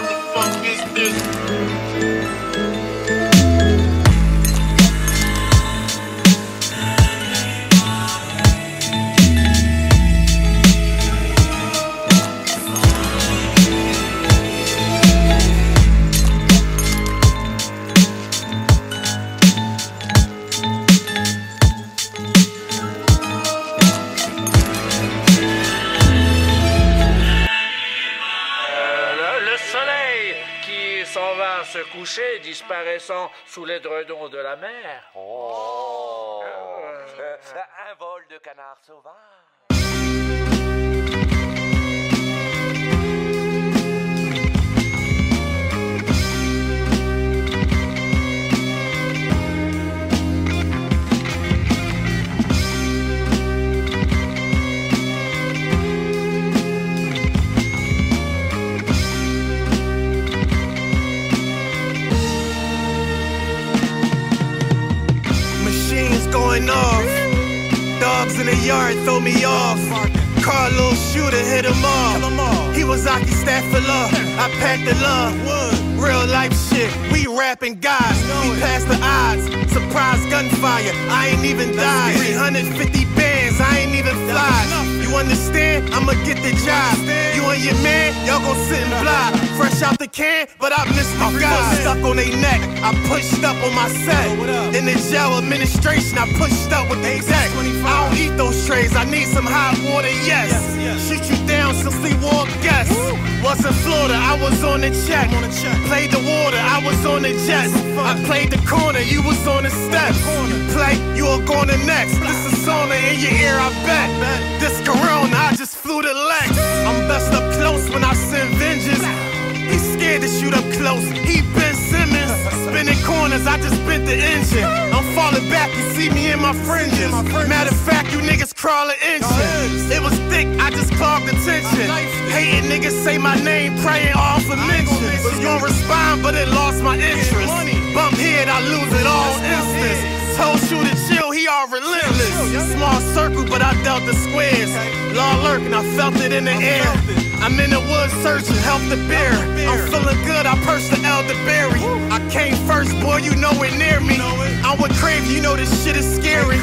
The fuck is this? Se coucher, disparaissant sous l'édredon de la mer. Oh. *laughs* Un vol de canard sauvage. Going off. Dogs in the yard throw me off. Carlos shooter hit him off. He was Aki Stafford I packed the love. Real life shit. We rapping guys. We passed the odds. Surprise gunfire. I ain't even died. 350 bands. I ain't even fly. You understand? I'ma get the job. You and your man, y'all gon' sit and fly. Fresh out the can, but I missed the guy. Stuck on they neck. I pushed up on my set. In the jail administration, I pushed up with the exec. I don't eat those trays. I need some hot water, yes. Shoot you down, some sleepwalk guests. Was in Florida, I was on the check. Played the water, I was on the jets. I played the corner, you was on the steps. You play, you are going to next. This is sauna in your ear, I bet. This Corona, I just flew to Lex. I'm best up close when I send vengeance. He's scared to shoot up close. He Ben Simmons. Spinning corners, I just bent the engine. I'm falling back, you see me in my fringes. Matter of fact, you niggas crawling inches. It was thick, I just clogged the tension. Hating niggas say my name, praying all for mentions. Was gonna respond, but it lost my interest. Bump head, I lose it all instance. Told you to chill, he all relentless. Small circle, but I dealt the squares. Law lurking, I felt it in the air. I'm in the woods searching, help the bear. I'm feeling good, I perched the elderberry. I came first, boy, you know it near me. I'm with Crave, you know this shit is scary.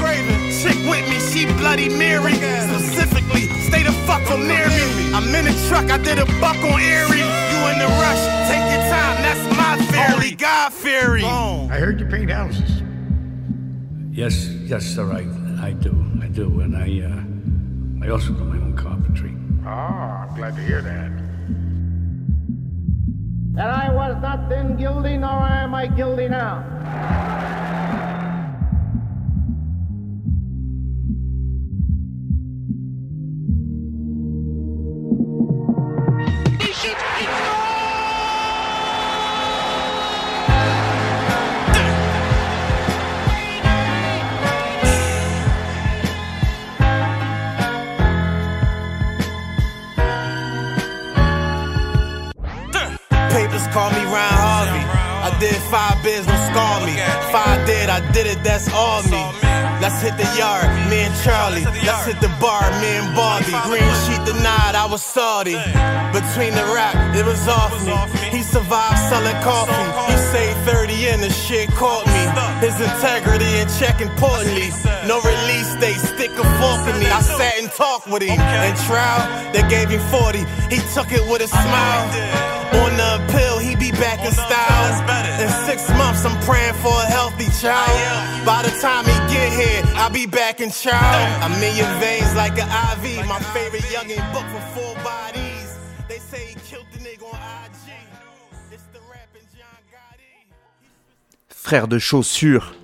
Chick with me, she bloody Mary. Specifically, stay the fuck from near me. I'm in the truck, I did a buck on Erie. You in the rush, take your time, that's my theory. God theory. I heard you paint houses. Yes, yes, sir, I, I do, I do, and I, uh, I also do my own carpentry. Ah, I'm glad to hear that. And I was not then guilty, nor am I guilty now. Did five bids, no scar me. Five did, I did it, that's all me. Let's hit the yard, me and Charlie. Let's hit the bar, me and Barbie. Green sheet denied, I was salty. Between the rap, it was off me. He survived selling coffee. He saved 30 and the shit caught me. His integrity in check importantly. No release date, stick a fork in me. I sat and talked with him. In trial, they gave him 40. He took it with a smile. On the pill, he be back in style. In six months, I'm praying for a healthy child. By the time he get here, I'll be back in child. I'm in your veins like an IV. My favorite youngin' book for four bodies. They say he killed the nigga on IG. It's the rapping John Gotti. Frère de chaussures.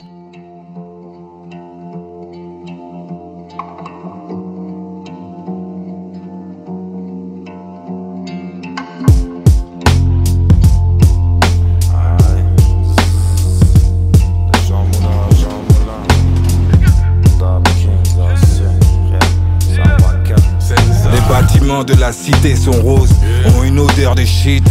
Sont roses, ont une odeur de shit.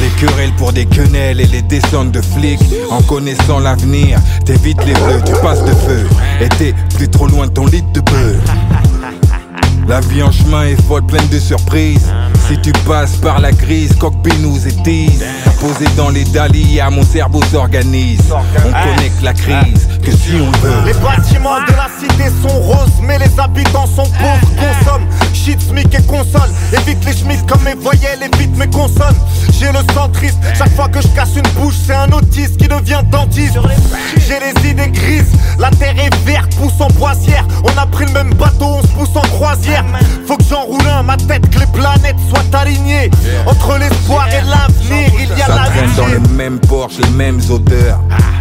Les querelles pour des quenelles et les descentes de flics. En connaissant l'avenir, t'évites les bleus, tu passes de feu. Et t'es plus trop loin de ton lit de beurre. La vie en chemin est folle, pleine de surprises. Si tu passes par la crise, coque nous et tease. Posé dans les dahlias, mon cerveau s'organise. On connecte la crise, que si on veut. Les bâtiments de la cité sont roses, mais les habitants sont pauvres. Consomme shit, smic et console. Évite les schmitts comme mes voyelles, évite mes consonnes. J'ai le centriste, chaque fois que je casse une bouche, c'est un autiste qui devient dentiste. J'ai les idées grises, la terre est verte, pousse en boissière. On a pris le même bateau, on se pousse en croisière. Faut que j'enroule un, ma tête, que les planètes soient alignées. Entre l'espoir et l'avenir, il y a traîne dans les mêmes Porsche, les mêmes odeurs.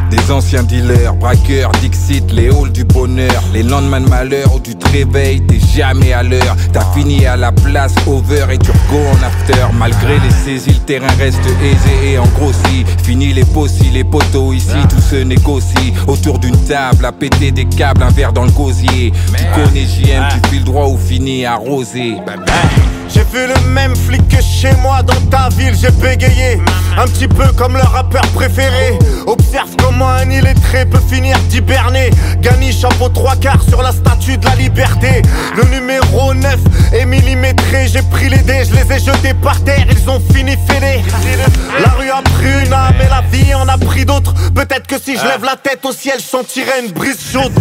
Des anciens dealers, braqueurs, Dixit, les halls du bonheur. Les lendemains de malheur où tu te réveilles, t'es jamais à l'heure. T'as fini à la place over et tu go en after. Malgré les saisies, le terrain reste aisé et en grossi. Fini les possis, les poteaux ici, tout se négocie. Autour d'une table, à péter des câbles, un verre dans le gosier. Tu connais JM, tu files droit ou fini arrosé. J'ai vu le même flic que chez moi dans ta ville, j'ai bégayé. Un petit peu comme le rappeur préféré. Observe comment un illettré peut finir d'hiberner. Gagné chapeau trois quarts sur la statue de la liberté. Le numéro 9 est millimétré. J'ai pris les dés, je les ai jetés par terre, ils ont fini fêlés. La rue a pris une âme et la vie en a pris d'autres. Peut-être que si je lève la tête au ciel, je sentirais une brise chaude.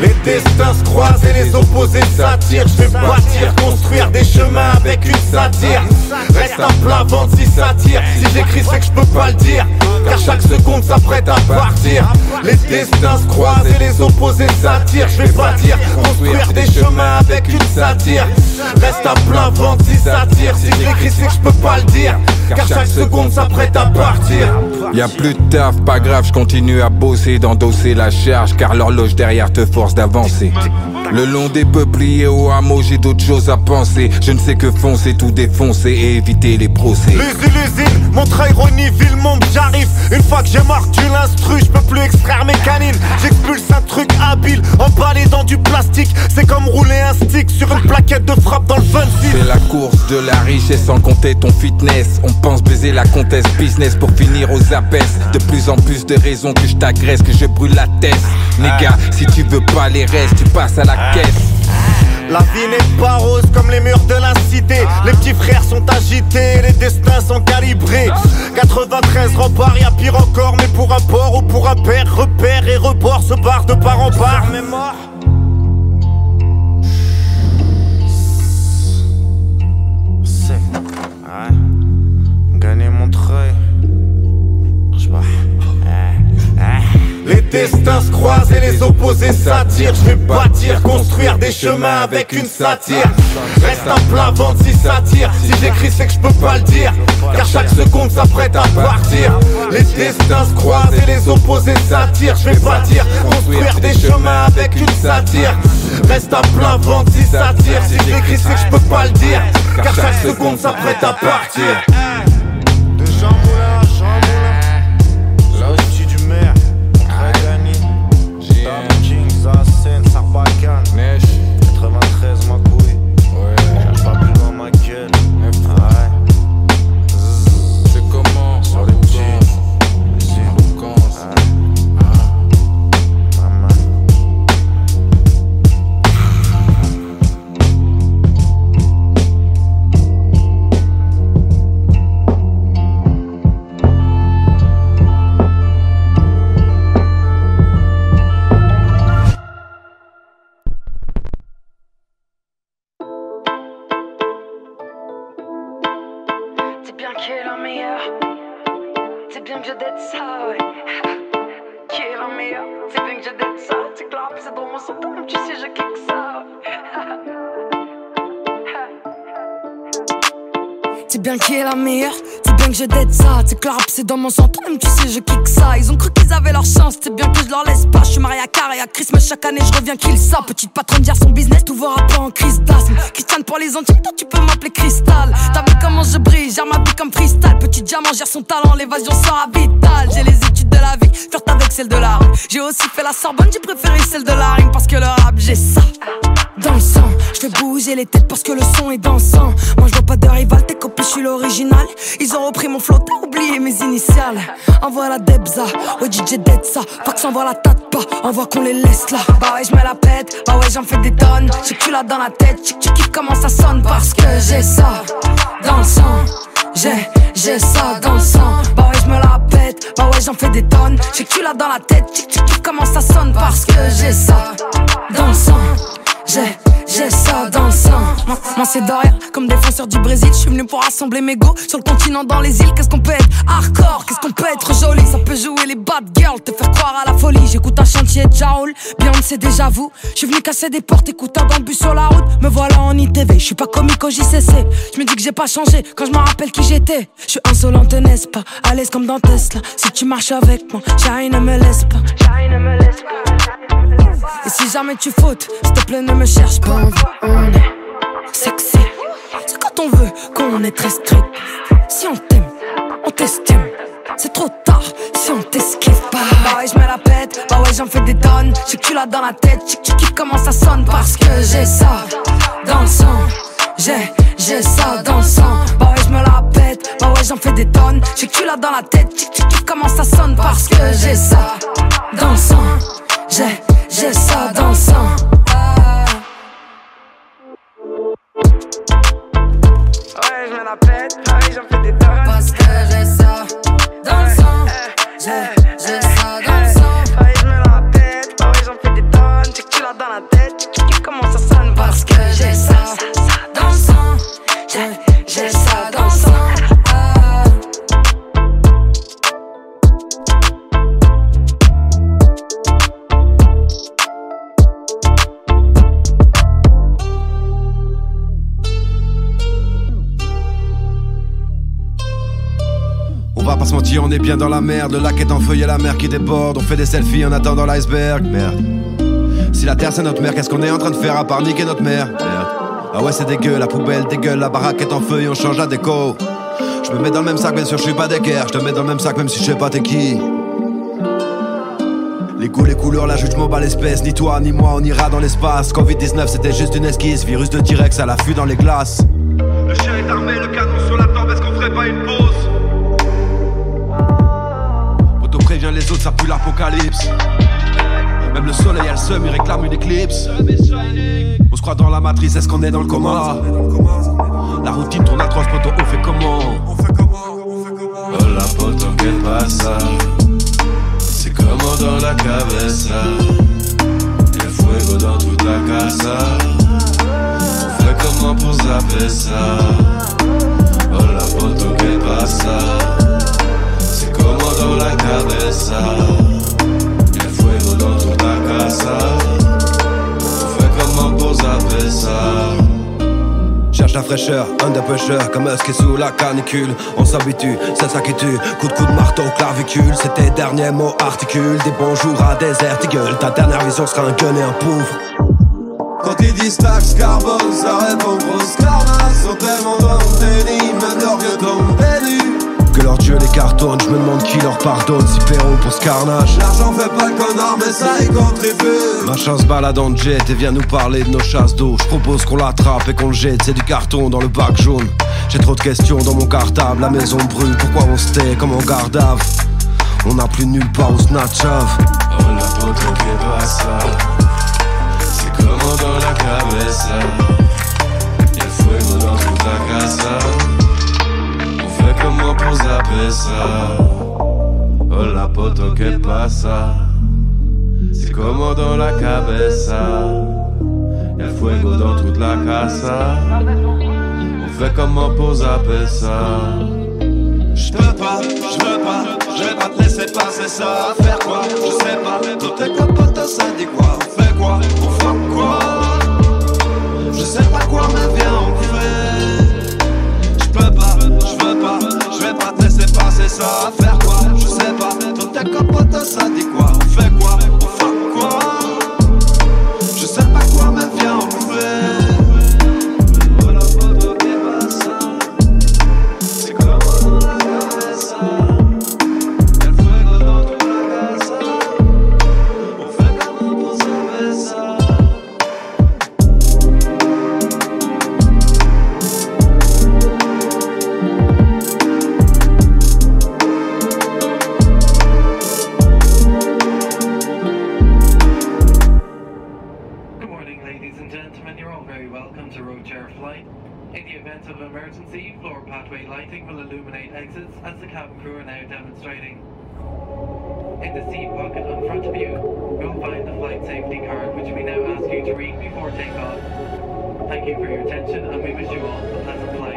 Les destins se croisent et les opposés s'attirent. Je vais bâtir, construire des chemins avec une satire. Reste un plat ventre si ça tire. Si j'écris, c'est que je peux pas le dire. Car chaque seconde s'apprête à partir. Les destins se croisent et les opposés s'attirent. Je vais bâtir, construire des chemins avec une satire. Reste à plein ventre si ça tire. Si j'écris, c'est que je peux pas le dire. Car chaque seconde s'apprête à partir. Y a plus de taf, pas grave, je continue à bosser, d'endosser la charge, car l'horloge derrière te force d'avancer. Le long des peupliers au hameau, j'ai d'autres choses à penser. Je ne sais que foncer, tout défoncer éviter les procès. L'usine, l'usine, Montreuil, Rony, Villemont, j'arrive. Une fois que j'ai mordu l'instru, je peux plus extraire mes canines. J'expulse un truc habile, emballé dans du plastique. C'est comme rouler un stick sur une plaquette de frappe dans le 26. C'est la course de la richesse sans compter ton fitness. On pense baiser la comtesse business pour finir aux abesses. De plus en plus de raisons que je t'agresse, que je brûle la tête. Néga, si tu veux pas les restes, tu passes à la caisse. La vie n'est pas rose comme les murs de la cité. Les petits frères sont agités, les destins sont calibrés. 93 repart, y'a pire encore, mais pour un port ou pour un père, repère et report se barre de part en part. Mais mort. C'est. Ouais. Gagner mon treuil. Je destins se croisent et les opposés s'attirent. Je vais bâtir, construire des chemins avec une satire. Reste un plat ventre si ça tire. Si j'écris, c'est que je peux pas le dire. Car chaque seconde s'apprête à partir. Les destins se croisent et les opposés s'attirent. Je vais bâtir, construire des chemins avec une satire. Reste à plein ventre si ça tire. Si j'écris, c'est que je peux pas le dire. Car chaque seconde s'apprête à partir. Dans mon sang, même tu sais, je kick ça. Ils ont cru qu'ils avaient leur chance, c'est bien que je leur laisse pas. Je suis marié à Car et à Chris, mais chaque année je reviens kill ça. Petite patronne gère son business, tout va rapper en crise d'asthme. Christiane pour les Antilles, toi tu peux m'appeler Cristal. Je brille, gère ma vie comme freestyle. Petit diamant gère son talent, l'évasion sera vitale. J'ai les études de la vie, flirte avec celle de la rue. J'ai aussi fait la Sorbonne, j'ai préféré celle de la rime parce que le rap, j'ai ça. Dans le je fais bouger les têtes parce que le son est dansant. Moi je vois pas de rival, tes copies, je suis l'original. Ils ont repris mon flow, oublié mes initiales. Envoie la Debza, ouais DJ Detsa. Fax envoie la tête pas, envoie qu'on les laisse là. Bah ouais, je mets la pète, bah ouais, j'en fais des tonnes. J'ai dans la tête, tu kiffes comment ça sonne parce que j'ai ça dans J'ai, j'ai ça dans le sang. Bah ouais, je me la pète, bah ouais, j'en fais des tonnes. J'ai que dans la tête, tu tu comment ça sonne? Parce que j'ai ça dans le sang. J'ai, j'ai ça dans le sang. Moi, c'est Doria, comme défenseur du Brésil. Je suis venu pour rassembler mes go sur le continent, dans les îles. Qu'est-ce qu'on peut être hardcore, qu'est-ce qu'on peut être joli? Ça peut jouer les bad girls, te faire croire à la folie. J'écoute un chantier de Jaoul, bien c'est déjà vous. Je suis venu casser des portes, écoutant dans le bus sur la route. Me voilà en ITV, je suis pas comique au JCC. Je me dis que j'ai pas changé quand je me rappelle qui j'étais. Je suis insolente, n'est-ce pas? À l'aise comme dans Tesla. Si tu marches avec moi, rien ne me laisse pas. me laisse pas. Et si jamais tu fautes, s'il te plaît, ne me cherche pas. On est sexy. C'est quand on veut qu'on est très strict. Si on t'aime, on t'estime. C'est trop tard si on t'esquive pas. Bah ouais, je mets la pète, bah ouais, j'en fais des tonnes. J'ai que tu l'as dans la tête, j'ai comment ça sonne? Parce que j'ai ça dans le sang. J'ai, j'ai ça dans le sang. Bah ouais, je me la pète, bah ouais, j'en fais des tonnes. J'ai que tu l'as dans la tête, j'ai comment ça sonne? Parce que j'ai ça dans le sang. J'ai, j'ai ça dans le sang. Ouais, je me la pète, ouais, j'en fais des tonnes. Parce que j'ai ça dans le sang. J'ai, j'ai ça dans le sang. Ouais, je me la pète, ouais, j'en fais des tonnes. Que tu l'as dans la tête, tu kiffes comment ça sonne. Parce que j'ai ça dans le sang. J'ai, j'ai ça on est bien dans la merde. Le lac est en feuille et la mer qui déborde. On fait des selfies en attendant l'iceberg. Merde. Si la terre c'est notre mère, qu'est-ce qu'on est en train de faire à part niquer notre mère? Merde. Ah ouais, c'est dégueu, la poubelle dégueule, la baraque est en feuille, on change la déco. Je me mets dans le même sac, bien sûr, je suis pas d'équerre. Je te mets dans le même sac, même si je sais pas t'es qui. Les goûts, les couleurs, la juge, m'en l'espèce. Ni toi, ni moi, on ira dans l'espace. Covid-19, c'était juste une esquisse. Virus de T-Rex à l'affût dans les glaces. L'apocalypse. Même le soleil a le seum, il réclame une éclipse. On se croit dans la matrice, est-ce qu'on est dans le coma? La routine tourne atroce, poto, on fait comment? Hola poto, ¿qué pasa? C'est comment dans la cabeza El fuego dans toute la casa On fait comment pour zapper ça? Hola poto, ¿qué pasa? La cabeza El fuego casa Cherche la fraîcheur, under pressure, comme Husky est sous la canicule. On s'habitue, c'est ça qui tue. Coup de coup de marteau, clavicule. C'est tes derniers mots articulent. Des bonjours à des gueule. Ta dernière vision sera un gun et un pauvre. Quand ils disent taxe carbone, ça répond grosse carnasse Sont tellement dans le déni, tombe béni Que leur dieu les cartonne, je me demande qui leur pardonne. Si paieront pour ce carnage. L'argent fait pas le connard, mais ça y contribue Machin se balade en jet et vient nous parler de nos chasses d'eau. Je propose qu'on l'attrape et qu'on le jette, c'est du carton dans le bac jaune. J'ai trop de questions dans mon cartable, la maison brûle, pourquoi on se tait comme en vue? On n'a plus nulle part où se natchave. Oh la poto que pasa C'est comment dans la cabeza Y'a fuego dans toute la casa On comment pour zapper ça? Oh la poto que pasa C'est comment dans la cabeza Y'a fuego dans toute la casa. On fait comment pour zapper ça? Je pas, je pas, je vais pas te laisser passer ça. Faire quoi? Je sais pas. Tout tes capotes, ça dit quoi On fait quoi? On fuck quoi? Je sais pas quoi, mais viens, on fait. Passer ça. Faire quoi Je sais pas. Tout tes capotes, ça dit quoi safety card which we now ask you to read before takeoff. Thank you for your attention and we wish you all a pleasant flight.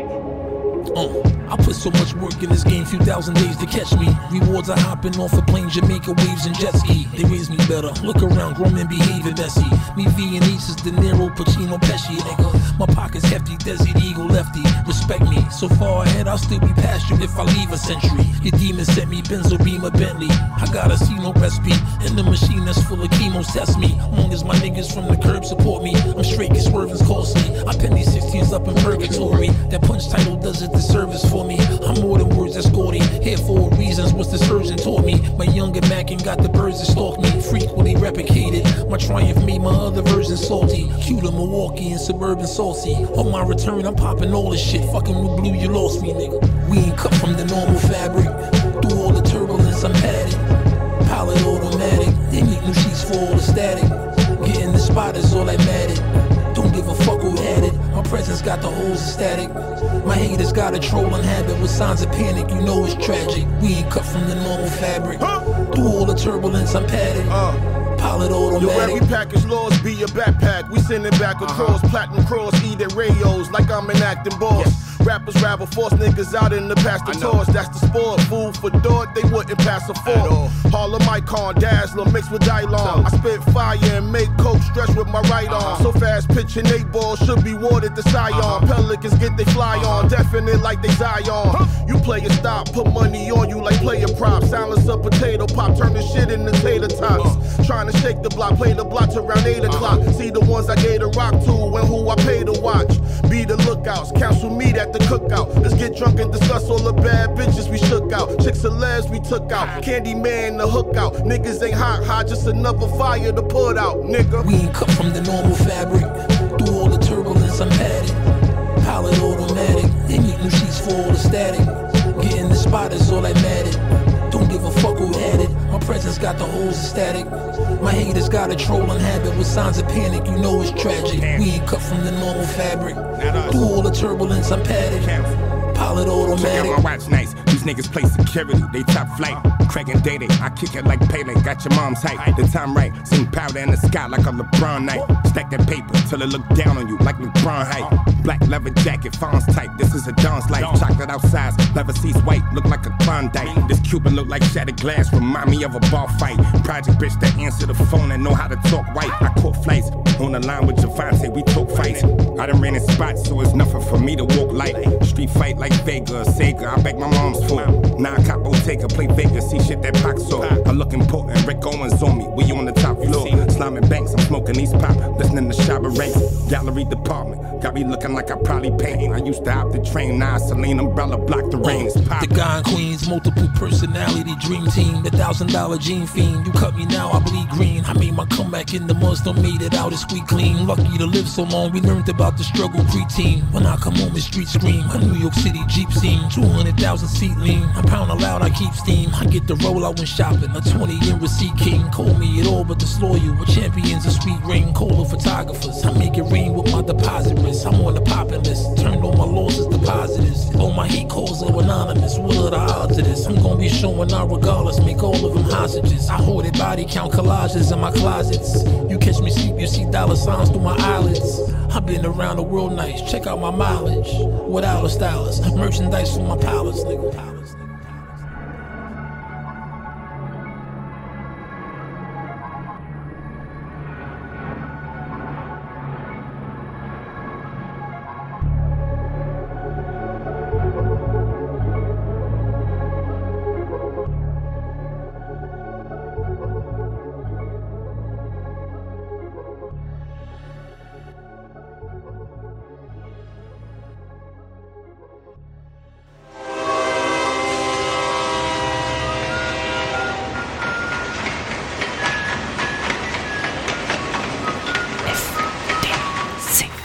Uh, I put so much work in this game, few thousand days to catch me. Rewards are hopping off a plane, Jamaica waves and jet ski. They raise me better. Look around, grown men behaving messy. Me V and East is De Niro, Pacino, Pesci, nigga. My pocket's hefty, Desert Eagle lefty. Respect me. So far ahead, I'll still be past you if I leave a century. Your demon sent me Benzo Beamer Bentley. I gotta see no recipe. In the machine that's full of chemos, test me. Long as my niggas from the curb support me, I'm straight, cause swerving's costly. I pen these 16s up in purgatory. That punch title does it the service for me. I'm more than words that's gaudy. Here for reasons, what's the surgeon taught me. My younger Mackin got the birds that stalk me. Frequently replicated. My triumph made my other version salty. To Milwaukee and suburban saucy. On my return, I'm popping all this shit. Fucking with blue, you lost me, nigga. We ain't cut from the normal fabric. Through all the turbulence, I'm padded. Pilot automatic. They make new sheets for all the static. Getting the spot is all that mattered. Presence got the holes static. My haters got a trolling habit with signs of panic. You know it's tragic. We ain't cut from the normal fabric. Through all the turbulence, I'm padded. Uh. Pilot Yo, automatic. every package laws be a backpack. We send it back across uh-huh. platinum cross, eating radios like I'm an acting boss. Rappers ravel, force niggas out in the past the torch. That's the sport. Food for thought, they wouldn't pass a fork. Harlem icon, dazzler mixed with Dylon. I spit fire and make coke stretch with my right arm. So fast pitching eight balls should be watered to Sion. Pelicans get they fly on, definite like they Zion. You play a stop, put money on you like player prop. Silence a potato pop, turn the shit into tater tots. Trying to shake the block, play the block till around 8 o'clock. See the ones I gave the rock to and who I pay to watch. Be the lookouts, counsel me at the cookout. Let's get drunk and discuss all the bad bitches we shook out. Chicks and labs we took out. Candy man the hook out. Niggas ain't hot, hot, just another fire to put out, nigga. We ain't cut from the normal fabric. Through all the turbulence, I'm padded. Pilot automatic. They make new sheets for all the static. Getting the spot is all that mattered. Don't give a fuck presence got the holes ecstatic. My haters got a trolling habit with signs of panic. You know it's tragic. We ain't cut from the normal fabric. Through all the turbulence, I'm padded. Pilot Check out my watch nice. These niggas play security, they top flight. And Day I kick it like Pele, got your mom's height. The time right, sing powder in the sky like a LeBron night. Stack that paper till it look down on you like LeBron height. Black leather jacket, Fonz type. This is a Don's life. Chocolate outside, leather seats white, look like a Klondike. This Cuban look like shattered glass, remind me of a bar fight. Project bitch that answer the phone and know how to talk white. I caught flights on the line with Javante, we took fights. I done ran in spots, so it's nothing for me to walk light. Street fight like Vega, Sega, I beg my mom's for. Nah, cop Bottega, play Vegas, see shit that Pac saw. I look important, Rick Owens on me, we on the top floor. Slamming banks, I'm smoking these pop, listening to Shabba Ranks. Gallery department, got me looking like I probably paint. I used to hop the train, now Celine umbrella block the rain. It's oh, The in Queens, multiple personality, dream team, the thousand dollar gene fiend. You cut me now, I bleed green. I made my comeback in the still made it out, it's squeak clean. Lucky to live so long, we learned about the struggle preteen. When I come home, it's street scream. A New York City Jeep scene, 200,000 seat lean. I pound aloud, I keep steam. I get the roll out when shopping, a 20 in receipt king. Call me it all but disloyal. With champions, a sweet ring, cola photographers. I make it rain with my deposit risk. I'm on the popping list, turned all my losses to positives. All my hate calls are anonymous. What are the odds of this? I'm gonna be showing out regardless, make all of them hostages. I hoarded body count collages in my closets. You catch me sleep, you see dollar signs through my eyelids. I've been around the world nice, check out my mileage. Without a stylist, merchandise for my palace, nigga.